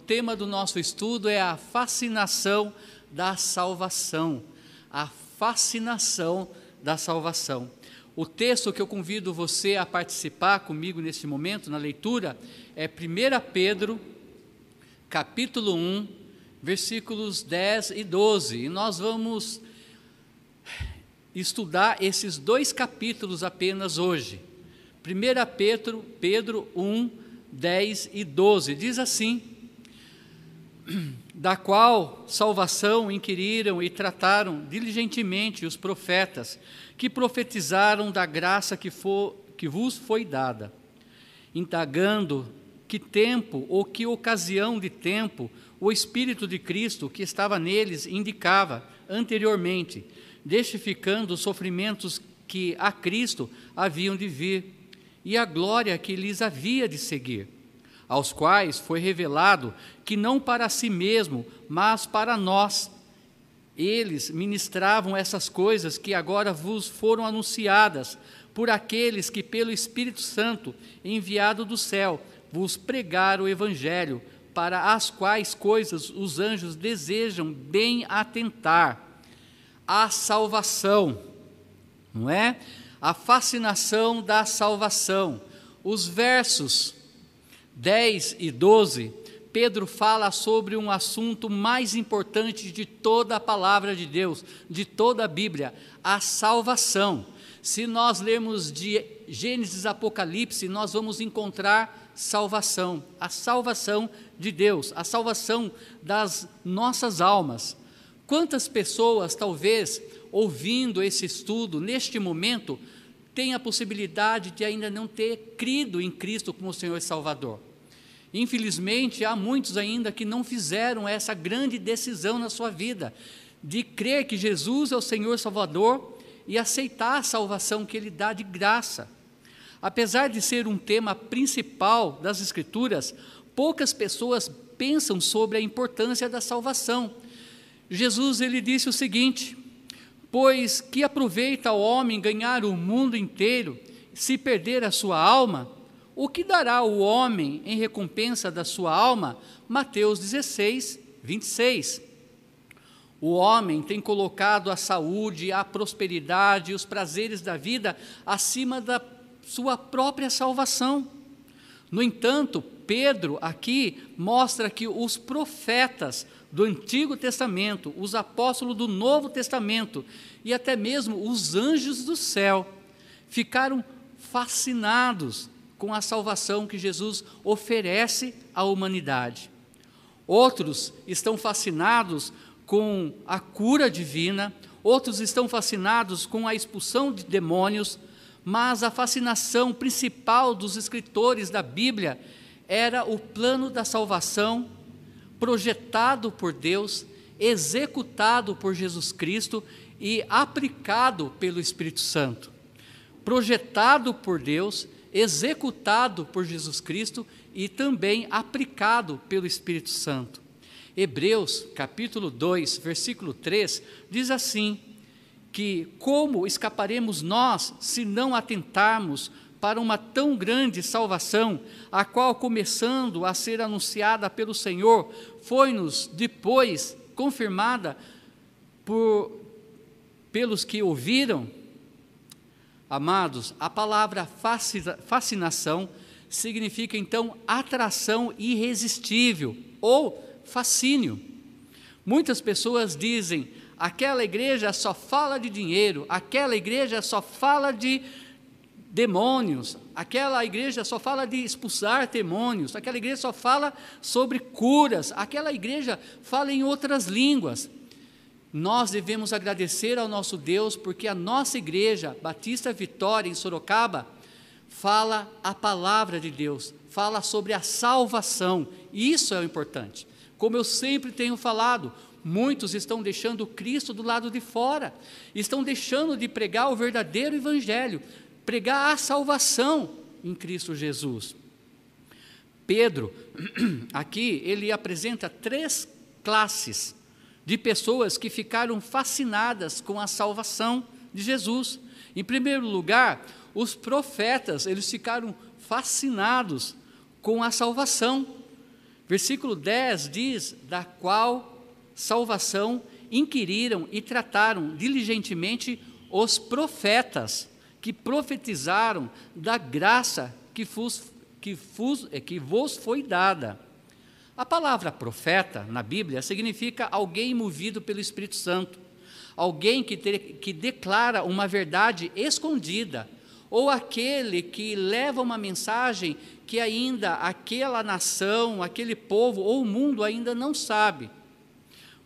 tema do nosso estudo é a fascinação da salvação. A fascinação da salvação. O texto que eu convido você a participar comigo neste momento, na leitura, é 1 Pedro, capítulo 1, versículos 10 e 12. E nós vamos estudar esses dois capítulos apenas hoje. 1 Pedro, Pedro 1, 10 e 12. Diz assim: Da qual salvação inquiriram e trataram diligentemente os profetas, que profetizaram da graça que, for, que vos foi dada, indagando que tempo ou que ocasião de tempo o Espírito de Cristo que estava neles indicava anteriormente, justificando os sofrimentos que a Cristo haviam de vir e a glória que lhes havia de seguir, aos quais foi revelado que não para si mesmo, mas para nós, eles ministravam essas coisas que agora vos foram anunciadas por aqueles que, pelo Espírito Santo, enviado do céu, vos pregaram o Evangelho, para as quais coisas os anjos desejam bem atentar. A salvação, não é? A fascinação da salvação. Os versos 10 e 12 Pedro fala sobre um assunto mais importante de toda a palavra de Deus, de toda a Bíblia, a salvação. Se nós lermos de Gênesis Apocalipse, nós vamos encontrar salvação, a salvação de Deus, a salvação das nossas almas. Quantas pessoas, talvez, ouvindo esse estudo, neste momento, têm a possibilidade de ainda não ter crido em Cristo como Senhor e Salvador? Infelizmente, há muitos ainda que não fizeram essa grande decisão na sua vida, de crer que Jesus é o Senhor Salvador e aceitar a salvação que Ele dá de graça. Apesar de ser um tema principal das Escrituras, poucas pessoas pensam sobre a importância da salvação. Jesus ele disse o seguinte: Pois que aproveita o homem ganhar o mundo inteiro, se perder a sua alma? O que dará o homem em recompensa da sua alma? Mateus 16, 26. O homem tem colocado a saúde, a prosperidade e os prazeres da vida acima da sua própria salvação. No entanto, Pedro aqui mostra que os profetas do Antigo Testamento, os apóstolos do Novo Testamento e até mesmo os anjos do céu ficaram fascinados com a salvação que Jesus oferece à humanidade. Outros estão fascinados com a cura divina, outros estão fascinados com a expulsão de demônios, mas a fascinação principal dos escritores da Bíblia era o plano da salvação projetado por Deus, executado por Jesus Cristo e aplicado pelo Espírito Santo. Projetado por Deus, executado por Jesus Cristo e também aplicado pelo Espírito Santo. Hebreus, capítulo 2, versículo 3, diz assim: que como escaparemos nós se não atentarmos para uma tão grande salvação, a qual, começando a ser anunciada pelo Senhor, foi-nos depois confirmada por, pelos que ouviram? Amados, a palavra fascinação significa então atração irresistível ou fascínio. Muitas pessoas dizem: aquela igreja só fala de dinheiro, aquela igreja só fala de demônios, aquela igreja só fala de expulsar demônios, aquela igreja só fala sobre curas, aquela igreja fala em outras línguas. Nós devemos agradecer ao nosso Deus porque a nossa igreja, Batista Vitória, em Sorocaba, fala a palavra de Deus, fala sobre a salvação. Isso é o importante. Como eu sempre tenho falado, muitos estão deixando Cristo do lado de fora, estão deixando de pregar o verdadeiro Evangelho, pregar a salvação em Cristo Jesus. Pedro, aqui, ele apresenta três classes de pessoas que ficaram fascinadas com a salvação de Jesus. Em primeiro lugar, os profetas, eles ficaram fascinados com a salvação, Versículo 10 diz: da qual salvação inquiriram e trataram diligentemente os profetas que profetizaram da graça que, vos, que, eh, que vos foi dada. A palavra profeta na Bíblia significa alguém movido pelo Espírito Santo, alguém que, que declara uma verdade escondida, ou aquele que leva uma mensagem que ainda aquela nação, aquele povo ou o mundo ainda não sabe.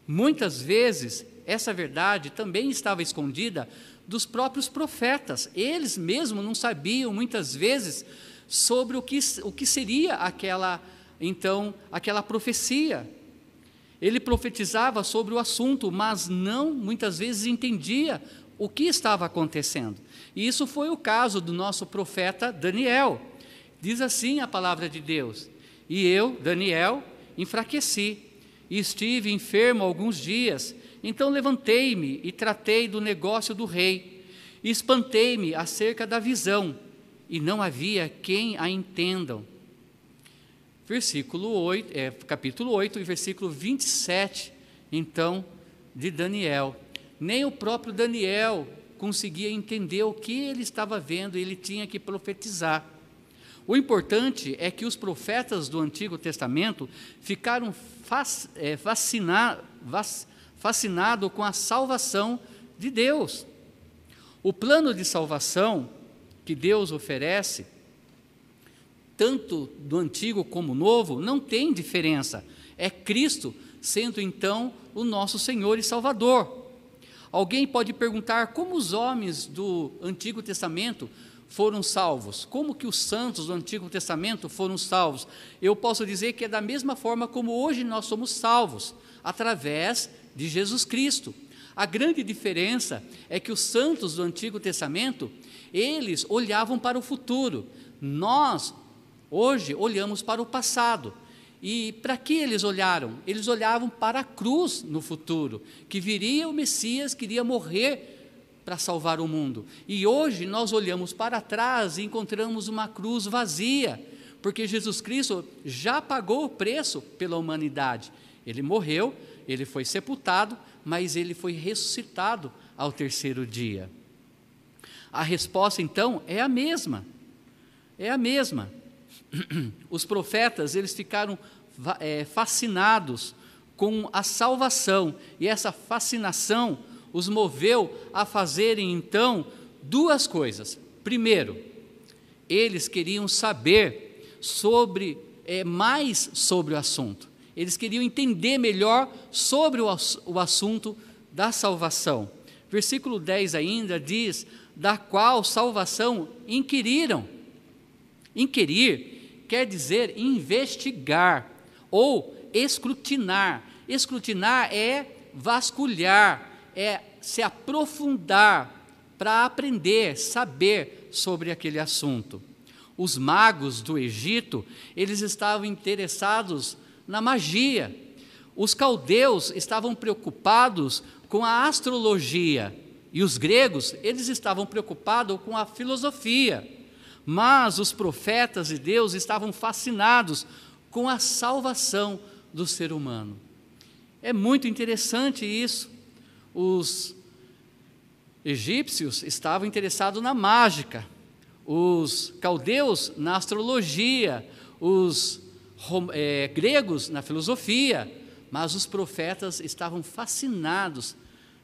Muitas vezes, essa verdade também estava escondida dos próprios profetas. Eles mesmos não sabiam, muitas vezes, sobre o que, o que seria aquela, então, aquela profecia. Ele profetizava sobre o assunto, mas não, muitas vezes, entendia o que estava acontecendo. E isso foi o caso do nosso profeta Daniel. Diz assim a palavra de Deus: E eu, Daniel, enfraqueci, e estive enfermo alguns dias. Então levantei-me e tratei do negócio do rei, e espantei-me acerca da visão, e não havia quem a entendam. Versículo 8, é, capítulo 8 e versículo 27, então, de Daniel. Nem o próprio Daniel conseguia entender o que ele estava vendo, ele tinha que profetizar. O importante é que os profetas do Antigo Testamento ficaram é, fascinados com a salvação de Deus. O plano de salvação que Deus oferece, tanto do Antigo como Novo, não tem diferença. É Cristo sendo então o nosso Senhor e Salvador. Alguém pode perguntar como os homens do Antigo Testamento foram salvos? Como que os santos do Antigo Testamento foram salvos? Eu posso dizer que é da mesma forma como hoje nós somos salvos, através de Jesus Cristo. A grande diferença é que os santos do Antigo Testamento, eles olhavam para o futuro. Nós, hoje, olhamos para o passado. E para que eles olharam? Eles olhavam para a cruz no futuro, que viria o Messias, queria morrer para salvar o mundo. E hoje nós olhamos para trás e encontramos uma cruz vazia, porque Jesus Cristo já pagou o preço pela humanidade. Ele morreu, ele foi sepultado, mas ele foi ressuscitado ao terceiro dia. A resposta então é a mesma. É a mesma. Os profetas, eles ficaram é, fascinados com a salvação, e essa fascinação os moveu a fazerem então duas coisas. Primeiro, eles queriam saber sobre é, mais sobre o assunto. Eles queriam entender melhor sobre o, assunto da salvação. Versículo 10 ainda diz: da qual salvação inquiriram. Inquirir quer dizer investigar ou escrutinar. Escrutinar é vasculhar, é se aprofundar para aprender, saber sobre aquele assunto. Os magos do Egito, eles estavam interessados na magia. Os caldeus estavam preocupados com a astrologia e os gregos, eles estavam preocupados com a filosofia. Mas os profetas de Deus estavam fascinados com a salvação do ser humano. É muito interessante isso os egípcios estavam interessados na mágica, os caldeus na astrologia, os é, gregos na filosofia, mas os profetas estavam fascinados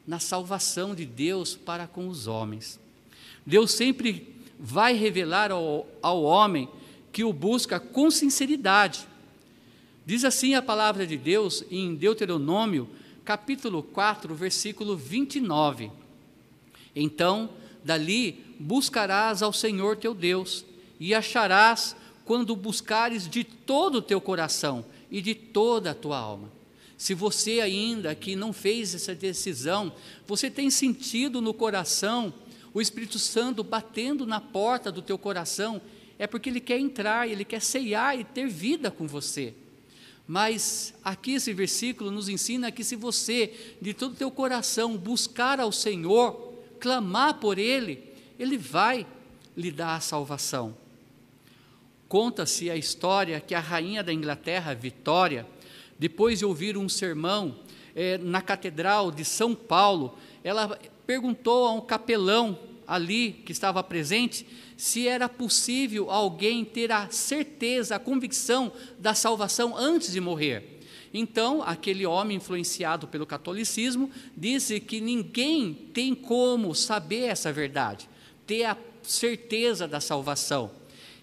na salvação de Deus para com os homens. Deus sempre vai revelar ao, ao homem que o busca com sinceridade. Diz assim a palavra de Deus em Deuteronômio capítulo 4, versículo 29. Então, dali buscarás ao Senhor teu Deus, e acharás quando buscares de todo o teu coração e de toda a tua alma. Se você ainda que não fez essa decisão, você tem sentido no coração o Espírito Santo batendo na porta do teu coração, é porque ele quer entrar, ele quer ceiar e ter vida com você. Mas aqui esse versículo nos ensina que se você, de todo o teu coração, buscar ao Senhor, clamar por Ele, Ele vai lhe dar a salvação. Conta-se a história que a rainha da Inglaterra, Vitória, depois de ouvir um sermão eh, na Catedral de São Paulo, ela perguntou a um capelão ali que estava presente se era possível alguém ter a certeza, a convicção da salvação antes de morrer. Então, aquele homem influenciado pelo catolicismo disse que ninguém tem como saber essa verdade, ter a certeza da salvação.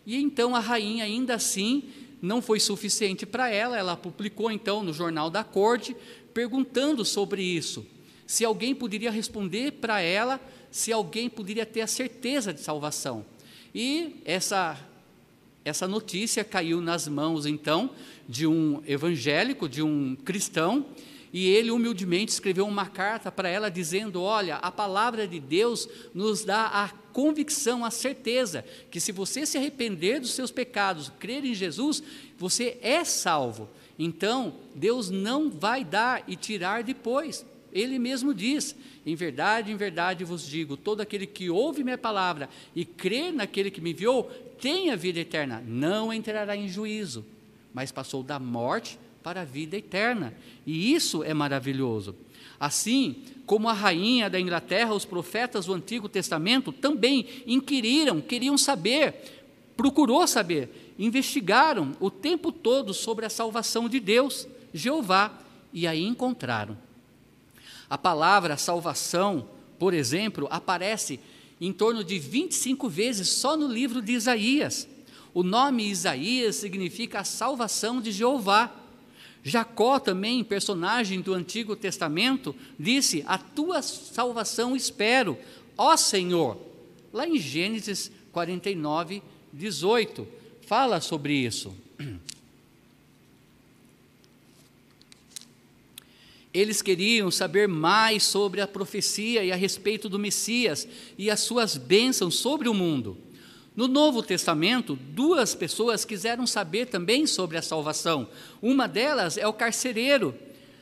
E então a rainha, ainda assim, não foi suficiente para ela, ela publicou então no jornal da corte, perguntando sobre isso. Se alguém poderia responder para ela, se alguém poderia ter a certeza de salvação. E essa essa notícia caiu nas mãos então de um evangélico, de um cristão, e ele humildemente escreveu uma carta para ela dizendo: Olha, a palavra de Deus nos dá a convicção, a certeza que se você se arrepender dos seus pecados, crer em Jesus, você é salvo. Então, Deus não vai dar e tirar depois. Ele mesmo diz: Em verdade, em verdade vos digo: todo aquele que ouve minha palavra e crê naquele que me enviou, tem a vida eterna, não entrará em juízo, mas passou da morte para a vida eterna. E isso é maravilhoso. Assim como a rainha da Inglaterra, os profetas do Antigo Testamento também inquiriram, queriam saber, procurou saber, investigaram o tempo todo sobre a salvação de Deus, Jeová, e aí encontraram. A palavra salvação, por exemplo, aparece em torno de 25 vezes só no livro de Isaías. O nome Isaías significa a salvação de Jeová. Jacó, também personagem do Antigo Testamento, disse: A tua salvação espero, ó Senhor. Lá em Gênesis 49, 18, fala sobre isso. Eles queriam saber mais sobre a profecia e a respeito do Messias e as suas bênçãos sobre o mundo. No Novo Testamento, duas pessoas quiseram saber também sobre a salvação. Uma delas é o carcereiro,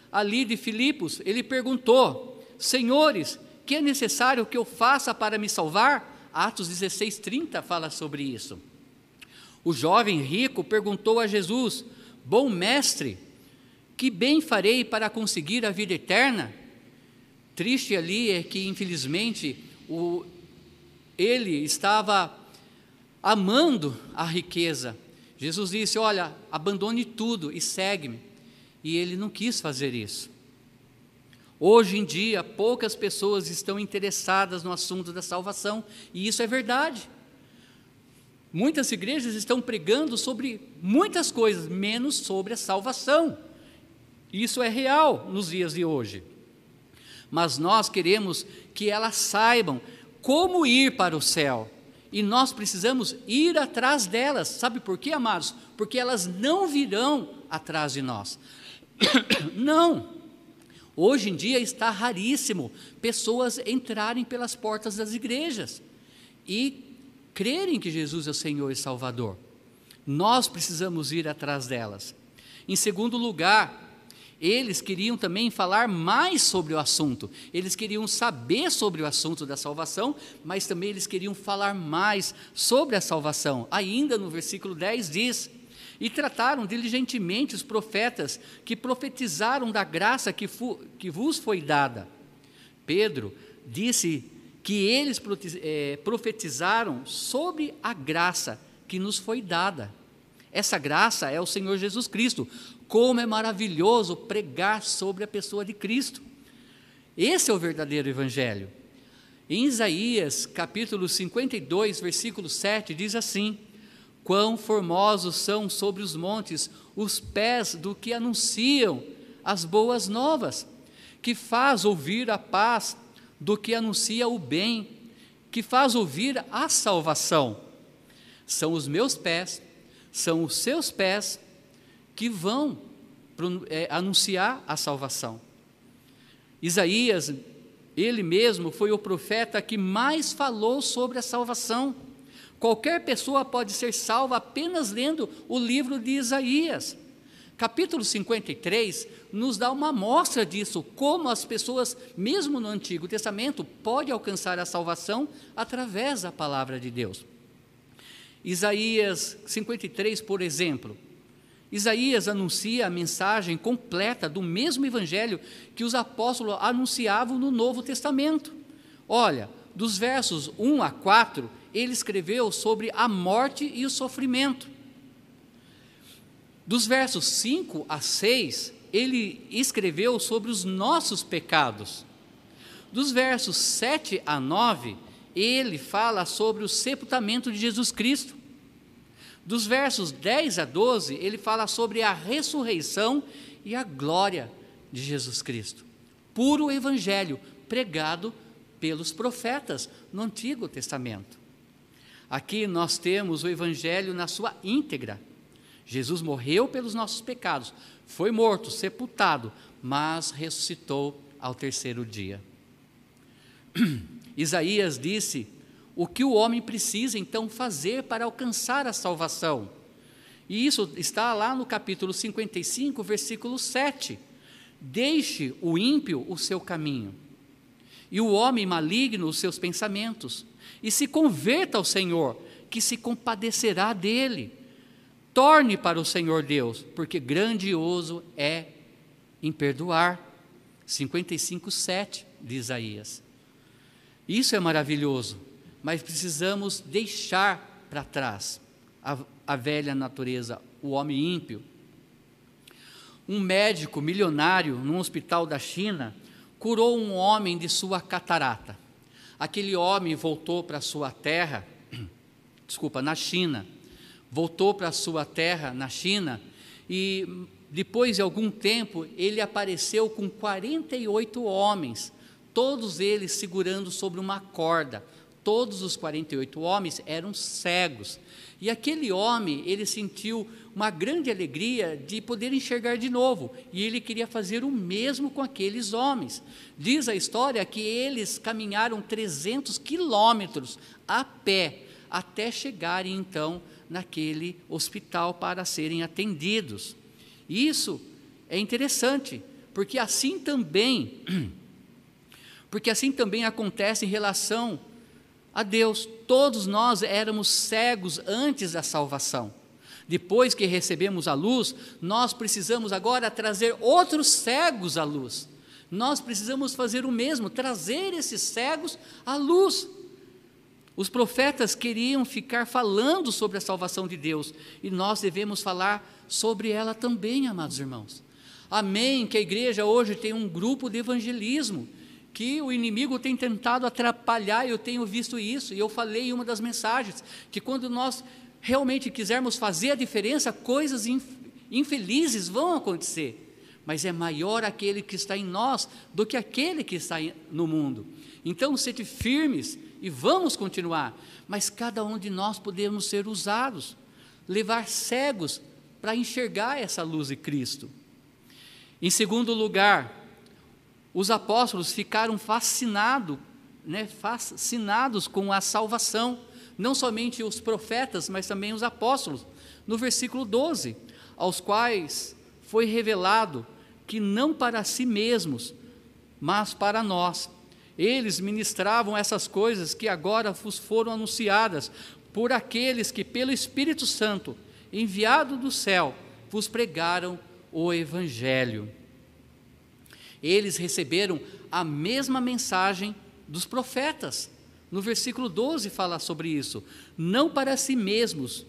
ali de Filipos. Ele perguntou: Senhores, que é necessário que eu faça para me salvar? Atos 16, 30 fala sobre isso. O jovem rico perguntou a Jesus: Bom mestre, que bem farei para conseguir a vida eterna? Triste ali é que, infelizmente, o, ele estava amando a riqueza. Jesus disse: Olha, abandone tudo e segue-me. E ele não quis fazer isso. Hoje em dia, poucas pessoas estão interessadas no assunto da salvação, e isso é verdade. Muitas igrejas estão pregando sobre muitas coisas, menos sobre a salvação. Isso é real nos dias de hoje. Mas nós queremos que elas saibam como ir para o céu, e nós precisamos ir atrás delas. Sabe por quê, amados? Porque elas não virão atrás de nós. Não. Hoje em dia está raríssimo pessoas entrarem pelas portas das igrejas e crerem que Jesus é o Senhor e Salvador. Nós precisamos ir atrás delas. Em segundo lugar, eles queriam também falar mais sobre o assunto, eles queriam saber sobre o assunto da salvação, mas também eles queriam falar mais sobre a salvação. Ainda no versículo 10 diz: E trataram diligentemente os profetas que profetizaram da graça que, que vos foi dada. Pedro disse que eles eh, profetizaram sobre a graça que nos foi dada. Essa graça é o Senhor Jesus Cristo. Como é maravilhoso pregar sobre a pessoa de Cristo. Esse é o verdadeiro Evangelho. Em Isaías, capítulo 52, versículo 7, diz assim: Quão formosos são sobre os montes os pés do que anunciam as boas novas, que faz ouvir a paz do que anuncia o bem, que faz ouvir a salvação. São os meus pés são os seus pés que vão é, anunciar a salvação. Isaías, ele mesmo foi o profeta que mais falou sobre a salvação. Qualquer pessoa pode ser salva apenas lendo o livro de Isaías. Capítulo 53 nos dá uma amostra disso, como as pessoas, mesmo no Antigo Testamento, podem alcançar a salvação através da palavra de Deus. Isaías 53, por exemplo. Isaías anuncia a mensagem completa do mesmo evangelho que os apóstolos anunciavam no Novo Testamento. Olha, dos versos 1 a 4, ele escreveu sobre a morte e o sofrimento. Dos versos 5 a 6, ele escreveu sobre os nossos pecados. Dos versos 7 a 9, ele fala sobre o sepultamento de Jesus Cristo. Dos versos 10 a 12, ele fala sobre a ressurreição e a glória de Jesus Cristo. Puro evangelho pregado pelos profetas no Antigo Testamento. Aqui nós temos o evangelho na sua íntegra. Jesus morreu pelos nossos pecados, foi morto, sepultado, mas ressuscitou ao terceiro dia. Isaías disse o que o homem precisa então fazer para alcançar a salvação. E isso está lá no capítulo 55, versículo 7. Deixe o ímpio o seu caminho, e o homem maligno os seus pensamentos, e se converta ao Senhor, que se compadecerá dele. Torne para o Senhor Deus, porque grandioso é em perdoar. 55, 7 de Isaías. Isso é maravilhoso mas precisamos deixar para trás a, a velha natureza, o homem ímpio. Um médico milionário num hospital da China curou um homem de sua catarata. Aquele homem voltou para sua terra, desculpa, na China, voltou para sua terra na China e depois de algum tempo ele apareceu com 48 homens, todos eles segurando sobre uma corda, todos os 48 homens eram cegos. E aquele homem, ele sentiu uma grande alegria de poder enxergar de novo, e ele queria fazer o mesmo com aqueles homens. Diz a história que eles caminharam 300 quilômetros a pé até chegarem então naquele hospital para serem atendidos. Isso é interessante, porque assim também porque assim também acontece em relação a Deus. Todos nós éramos cegos antes da salvação. Depois que recebemos a luz, nós precisamos agora trazer outros cegos à luz. Nós precisamos fazer o mesmo, trazer esses cegos à luz. Os profetas queriam ficar falando sobre a salvação de Deus e nós devemos falar sobre ela também, amados irmãos. Amém. Que a igreja hoje tem um grupo de evangelismo que o inimigo tem tentado atrapalhar, eu tenho visto isso, e eu falei em uma das mensagens, que quando nós realmente quisermos fazer a diferença, coisas infelizes vão acontecer, mas é maior aquele que está em nós do que aquele que está no mundo. Então, sede firmes e vamos continuar, mas cada um de nós podemos ser usados, levar cegos para enxergar essa luz de Cristo. Em segundo lugar, os apóstolos ficaram fascinados, né, fascinados com a salvação, não somente os profetas, mas também os apóstolos. No versículo 12, aos quais foi revelado que não para si mesmos, mas para nós. Eles ministravam essas coisas que agora vos foram anunciadas por aqueles que, pelo Espírito Santo, enviado do céu, vos pregaram o Evangelho eles receberam a mesma mensagem dos profetas. No versículo 12 fala sobre isso. Não para si mesmos,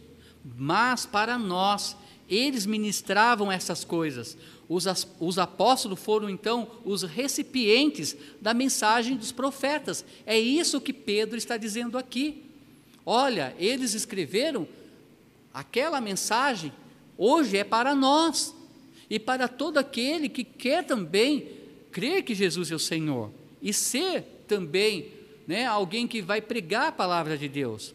mas para nós. Eles ministravam essas coisas. Os, os apóstolos foram então os recipientes da mensagem dos profetas. É isso que Pedro está dizendo aqui. Olha, eles escreveram aquela mensagem, hoje é para nós e para todo aquele que quer também crer que Jesus é o Senhor e ser também né, alguém que vai pregar a palavra de Deus.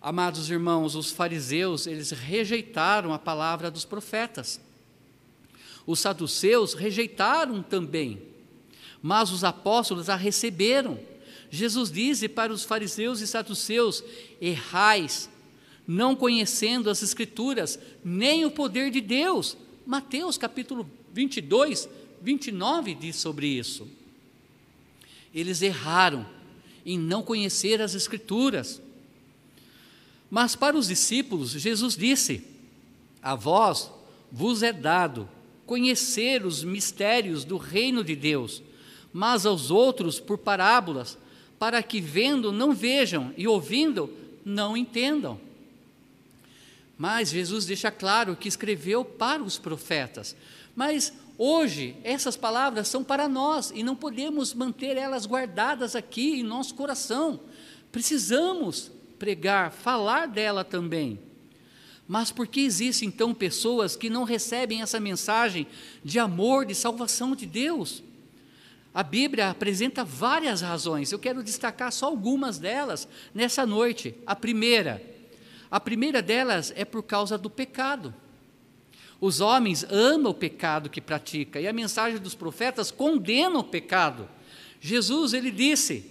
Amados irmãos, os fariseus, eles rejeitaram a palavra dos profetas. Os saduceus rejeitaram também, mas os apóstolos a receberam. Jesus disse para os fariseus e saduceus: errais, não conhecendo as Escrituras, nem o poder de Deus. Mateus capítulo 22, 29 diz sobre isso. Eles erraram em não conhecer as Escrituras. Mas para os discípulos, Jesus disse: A vós vos é dado conhecer os mistérios do reino de Deus, mas aos outros por parábolas, para que vendo não vejam e ouvindo não entendam. Mas Jesus deixa claro que escreveu para os profetas. Mas hoje essas palavras são para nós e não podemos manter elas guardadas aqui em nosso coração. Precisamos pregar, falar dela também. Mas por que existem então pessoas que não recebem essa mensagem de amor, de salvação de Deus? A Bíblia apresenta várias razões, eu quero destacar só algumas delas nessa noite. A primeira, a primeira delas é por causa do pecado. Os homens amam o pecado que pratica e a mensagem dos profetas condena o pecado. Jesus ele disse: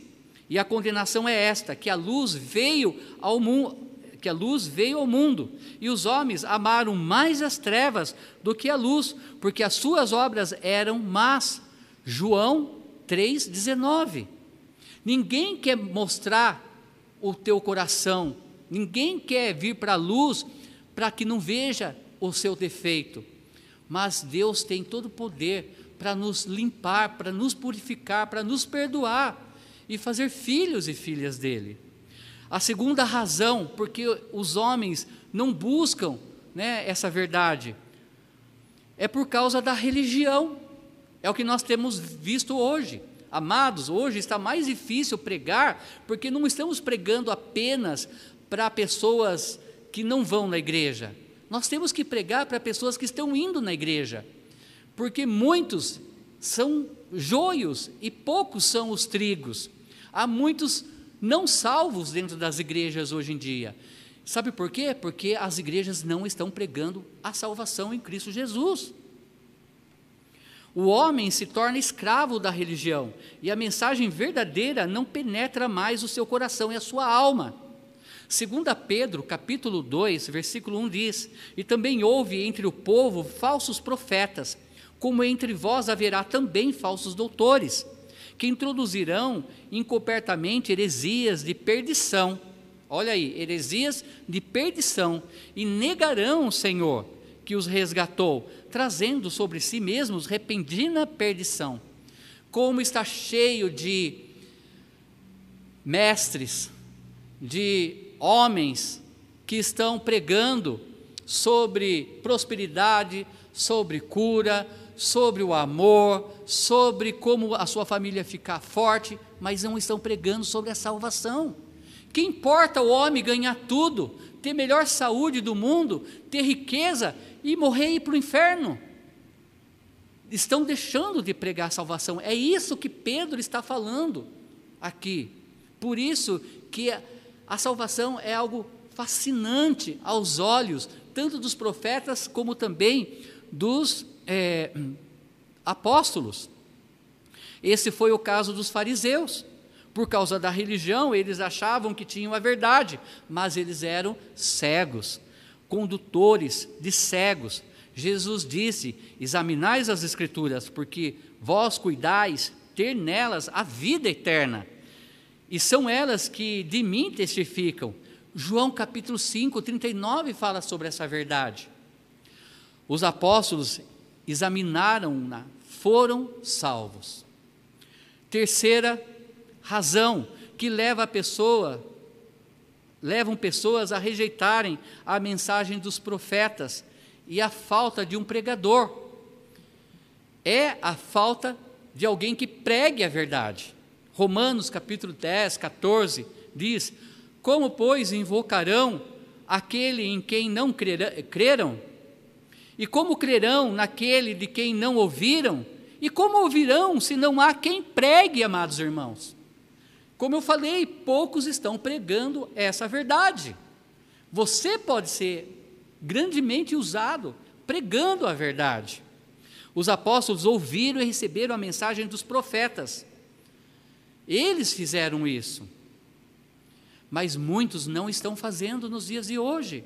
e a condenação é esta: que a luz veio ao mundo, que a luz veio ao mundo, e os homens amaram mais as trevas do que a luz, porque as suas obras eram más. João 3:19. Ninguém quer mostrar o teu coração, ninguém quer vir para a luz para que não veja o seu defeito. Mas Deus tem todo o poder para nos limpar, para nos purificar, para nos perdoar e fazer filhos e filhas dele. A segunda razão, porque os homens não buscam né, essa verdade, é por causa da religião. É o que nós temos visto hoje. Amados, hoje está mais difícil pregar, porque não estamos pregando apenas para pessoas que não vão na igreja. Nós temos que pregar para pessoas que estão indo na igreja, porque muitos são joios e poucos são os trigos. Há muitos não salvos dentro das igrejas hoje em dia. Sabe por quê? Porque as igrejas não estão pregando a salvação em Cristo Jesus. O homem se torna escravo da religião e a mensagem verdadeira não penetra mais o seu coração e a sua alma. Segunda Pedro, capítulo 2, versículo 1 diz: "E também houve entre o povo falsos profetas, como entre vós haverá também falsos doutores, que introduzirão encobertamente heresias de perdição. Olha aí, heresias de perdição, e negarão o Senhor que os resgatou, trazendo sobre si mesmos repentina perdição. Como está cheio de mestres, de homens que estão pregando sobre prosperidade, sobre cura, sobre o amor, sobre como a sua família ficar forte, mas não estão pregando sobre a salvação. Que importa o homem ganhar tudo, ter melhor saúde do mundo, ter riqueza e morrer e ir para o inferno? Estão deixando de pregar a salvação. É isso que Pedro está falando aqui. Por isso que a, salvação é algo fascinante aos olhos, tanto dos profetas como também dos é, apóstolos. Esse foi o caso dos fariseus. Por causa da religião, eles achavam que tinham a verdade, mas eles eram cegos, condutores de cegos. Jesus disse: Examinais as Escrituras, porque vós cuidais ter nelas a vida eterna, e são elas que de mim testificam. João capítulo 5, 39 fala sobre essa verdade. Os apóstolos examinaram-na, foram salvos. Terceira razão que leva a pessoa, levam pessoas a rejeitarem a mensagem dos profetas e a falta de um pregador. É a falta de alguém que pregue a verdade. Romanos capítulo 10, 14 diz: Como, pois, invocarão aquele em quem não creram? E como crerão naquele de quem não ouviram? E como ouvirão se não há quem pregue, amados irmãos? Como eu falei, poucos estão pregando essa verdade. Você pode ser grandemente usado pregando a verdade. Os apóstolos ouviram e receberam a mensagem dos profetas. Eles fizeram isso. Mas muitos não estão fazendo nos dias de hoje.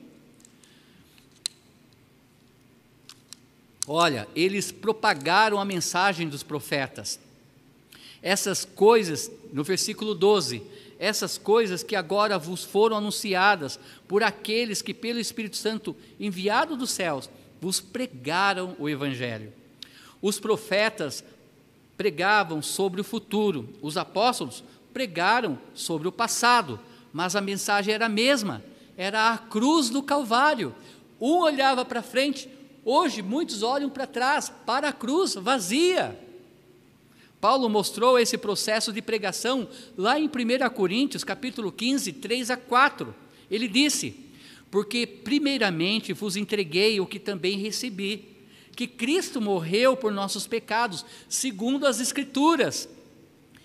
Olha, eles propagaram a mensagem dos profetas. Essas coisas, no versículo 12, essas coisas que agora vos foram anunciadas por aqueles que, pelo Espírito Santo enviado dos céus, vos pregaram o Evangelho. Os profetas pregavam sobre o futuro, os apóstolos pregaram sobre o passado, mas a mensagem era a mesma, era a cruz do Calvário. Um olhava para frente, hoje muitos olham para trás, para a cruz vazia. Paulo mostrou esse processo de pregação lá em 1 Coríntios, capítulo 15, 3 a 4. Ele disse: Porque primeiramente vos entreguei o que também recebi, que Cristo morreu por nossos pecados, segundo as Escrituras,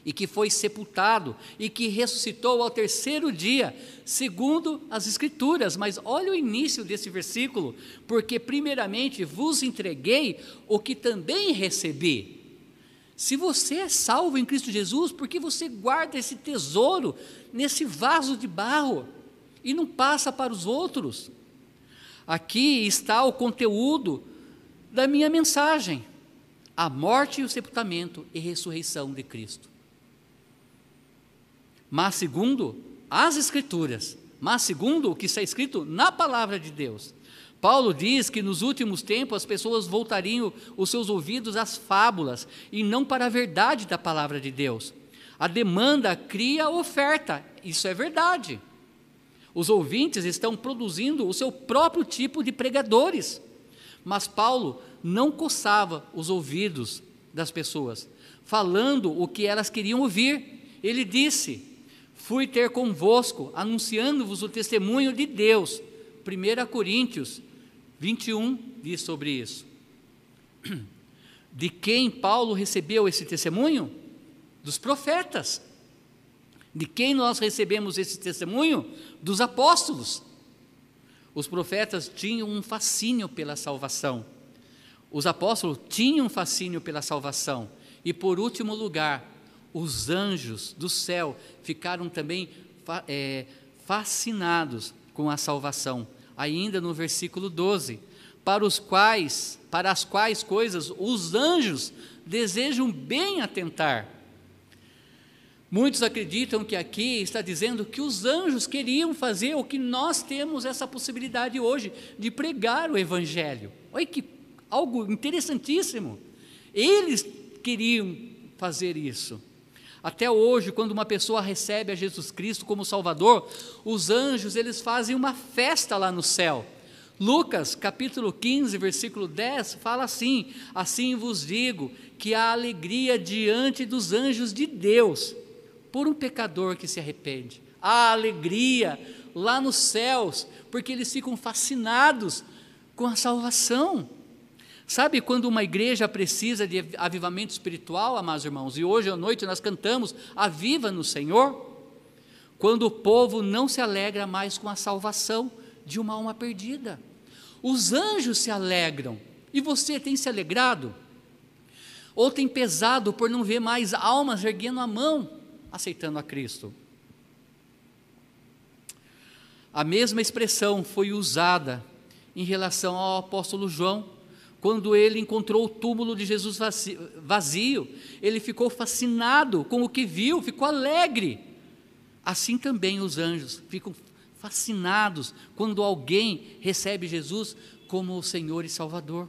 e que foi sepultado e que ressuscitou ao terceiro dia, segundo as Escrituras. Mas olha o início desse versículo, porque primeiramente vos entreguei o que também recebi se você é salvo em Cristo Jesus, por que você guarda esse tesouro nesse vaso de barro e não passa para os outros? Aqui está o conteúdo da minha mensagem: a morte e o sepultamento e ressurreição de Cristo. Mas segundo as Escrituras, mas segundo o que está escrito na palavra de Deus, Paulo diz que nos últimos tempos as pessoas voltariam os seus ouvidos às fábulas e não para a verdade da palavra de Deus. A demanda cria oferta, isso é verdade. Os ouvintes estão produzindo o seu próprio tipo de pregadores. Mas Paulo não coçava os ouvidos das pessoas, falando o que elas queriam ouvir. Ele disse: Fui ter convosco, anunciando-vos o testemunho de Deus. 1 Coríntios 21 diz sobre isso. De quem Paulo recebeu esse testemunho? Dos profetas. De quem nós recebemos esse testemunho? Dos apóstolos. Os profetas tinham um fascínio pela salvação. Os apóstolos tinham um fascínio pela salvação. E por último lugar, os anjos do céu ficaram também é, fascinados com a salvação ainda no versículo 12, para os quais, para as quais coisas os anjos desejam bem atentar. Muitos acreditam que aqui está dizendo que os anjos queriam fazer o que nós temos essa possibilidade hoje de pregar o evangelho. Olha que algo interessantíssimo. Eles queriam fazer isso. Até hoje, quando uma pessoa recebe a Jesus Cristo como Salvador, os anjos eles fazem uma festa lá no céu. Lucas, capítulo 15, versículo 10, fala assim: Assim vos digo que há alegria diante dos anjos de Deus por um pecador que se arrepende. Há alegria lá nos céus, porque eles ficam fascinados com a salvação. Sabe quando uma igreja precisa de avivamento espiritual, amados irmãos, e hoje à noite nós cantamos Aviva no Senhor? Quando o povo não se alegra mais com a salvação de uma alma perdida. Os anjos se alegram, e você tem se alegrado? Ou tem pesado por não ver mais almas erguendo a mão, aceitando a Cristo? A mesma expressão foi usada em relação ao apóstolo João quando ele encontrou o túmulo de Jesus vazio, ele ficou fascinado com o que viu, ficou alegre. Assim também os anjos ficam fascinados quando alguém recebe Jesus como o Senhor e Salvador.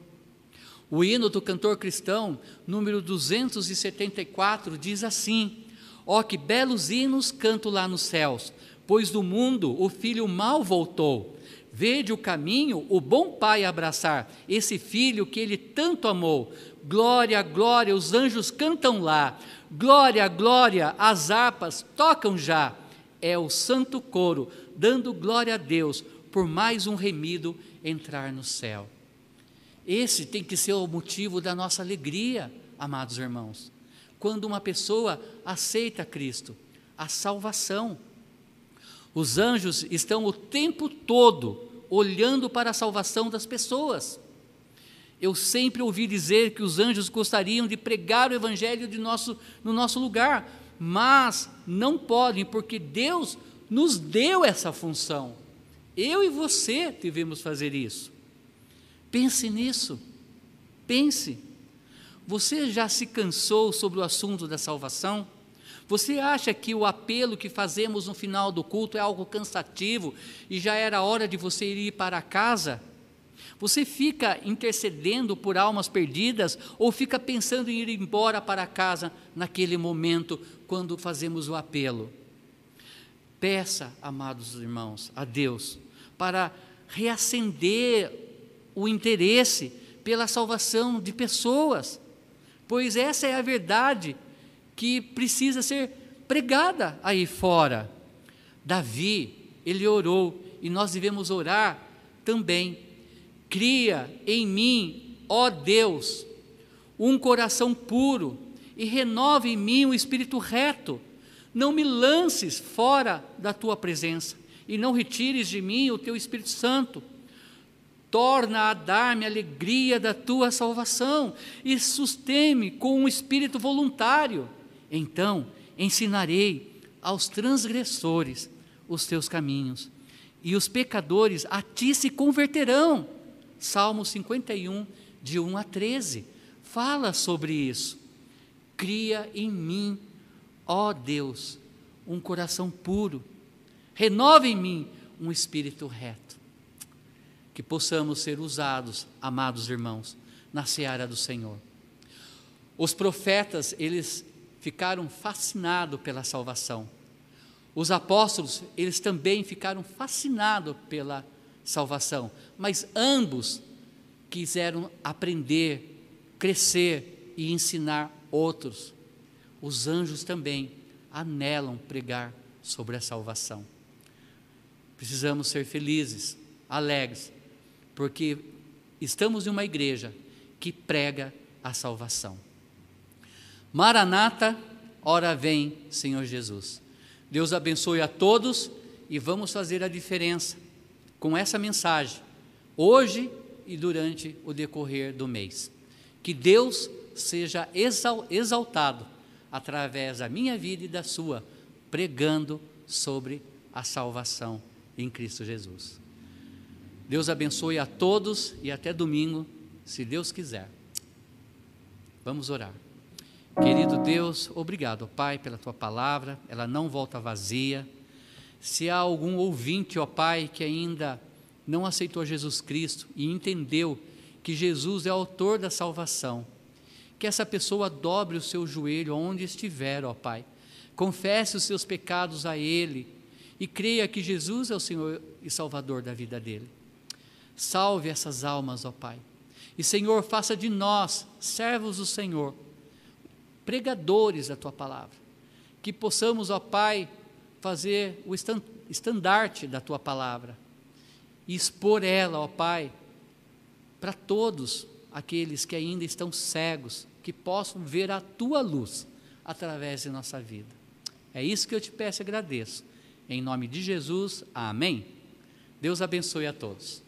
O hino do cantor cristão, número 274, diz assim: Ó que belos hinos canto lá nos céus, pois do mundo o filho mal voltou Vede o caminho, o bom pai abraçar, esse filho que ele tanto amou. Glória, glória, os anjos cantam lá. Glória, glória, as harpas tocam já. É o santo coro dando glória a Deus por mais um remido entrar no céu. Esse tem que ser o motivo da nossa alegria, amados irmãos. Quando uma pessoa aceita Cristo, a salvação os anjos estão o tempo todo olhando para a salvação das pessoas. Eu sempre ouvi dizer que os anjos gostariam de pregar o evangelho de nosso, no nosso lugar, mas não podem, porque Deus nos deu essa função. Eu e você devemos fazer isso. Pense nisso. Pense. Você já se cansou sobre o assunto da salvação? Você acha que o apelo que fazemos no final do culto é algo cansativo e já era hora de você ir para casa? Você fica intercedendo por almas perdidas ou fica pensando em ir embora para casa naquele momento quando fazemos o apelo? Peça, amados irmãos, a Deus para reacender o interesse pela salvação de pessoas, pois essa é a verdade que precisa ser pregada aí fora. Davi, ele orou e nós devemos orar também Cria em mim, ó Deus, um coração puro e renova em mim um espírito reto. Não me lances fora da tua presença e não retires de mim o teu Espírito Santo. Torna a dar-me a alegria da tua salvação e sustém-me com um espírito voluntário. Então ensinarei aos transgressores os teus caminhos, e os pecadores a ti se converterão. Salmo 51, de 1 a 13, fala sobre isso. Cria em mim, ó Deus, um coração puro, renova em mim um espírito reto. Que possamos ser usados, amados irmãos, na seara do Senhor. Os profetas, eles ficaram fascinados pela salvação. Os apóstolos, eles também ficaram fascinados pela salvação, mas ambos quiseram aprender, crescer e ensinar outros. Os anjos também anelam pregar sobre a salvação. Precisamos ser felizes, alegres, porque estamos em uma igreja que prega a salvação. Maranata, ora vem, Senhor Jesus. Deus abençoe a todos e vamos fazer a diferença com essa mensagem, hoje e durante o decorrer do mês. Que Deus seja exaltado através da minha vida e da sua, pregando sobre a salvação em Cristo Jesus. Deus abençoe a todos e até domingo, se Deus quiser. Vamos orar. Querido Deus, obrigado, Pai, pela tua palavra, ela não volta vazia se há algum ouvinte, ó Pai, que ainda não aceitou Jesus Cristo e entendeu que Jesus é autor da salvação, que essa pessoa dobre o seu joelho onde estiver, ó Pai, confesse os seus pecados a Ele e creia que Jesus é o Senhor e Salvador da vida dele. Salve essas almas, ó Pai. E Senhor, faça de nós, servos do Senhor, pregadores da tua palavra. Que possamos, ó Pai, fazer o estandarte da tua palavra e expor ela, ó Pai, para todos aqueles que ainda estão cegos, que possam ver a tua luz através de nossa vida. É isso que eu te peço e agradeço. Em nome de Jesus, amém. Deus abençoe a todos.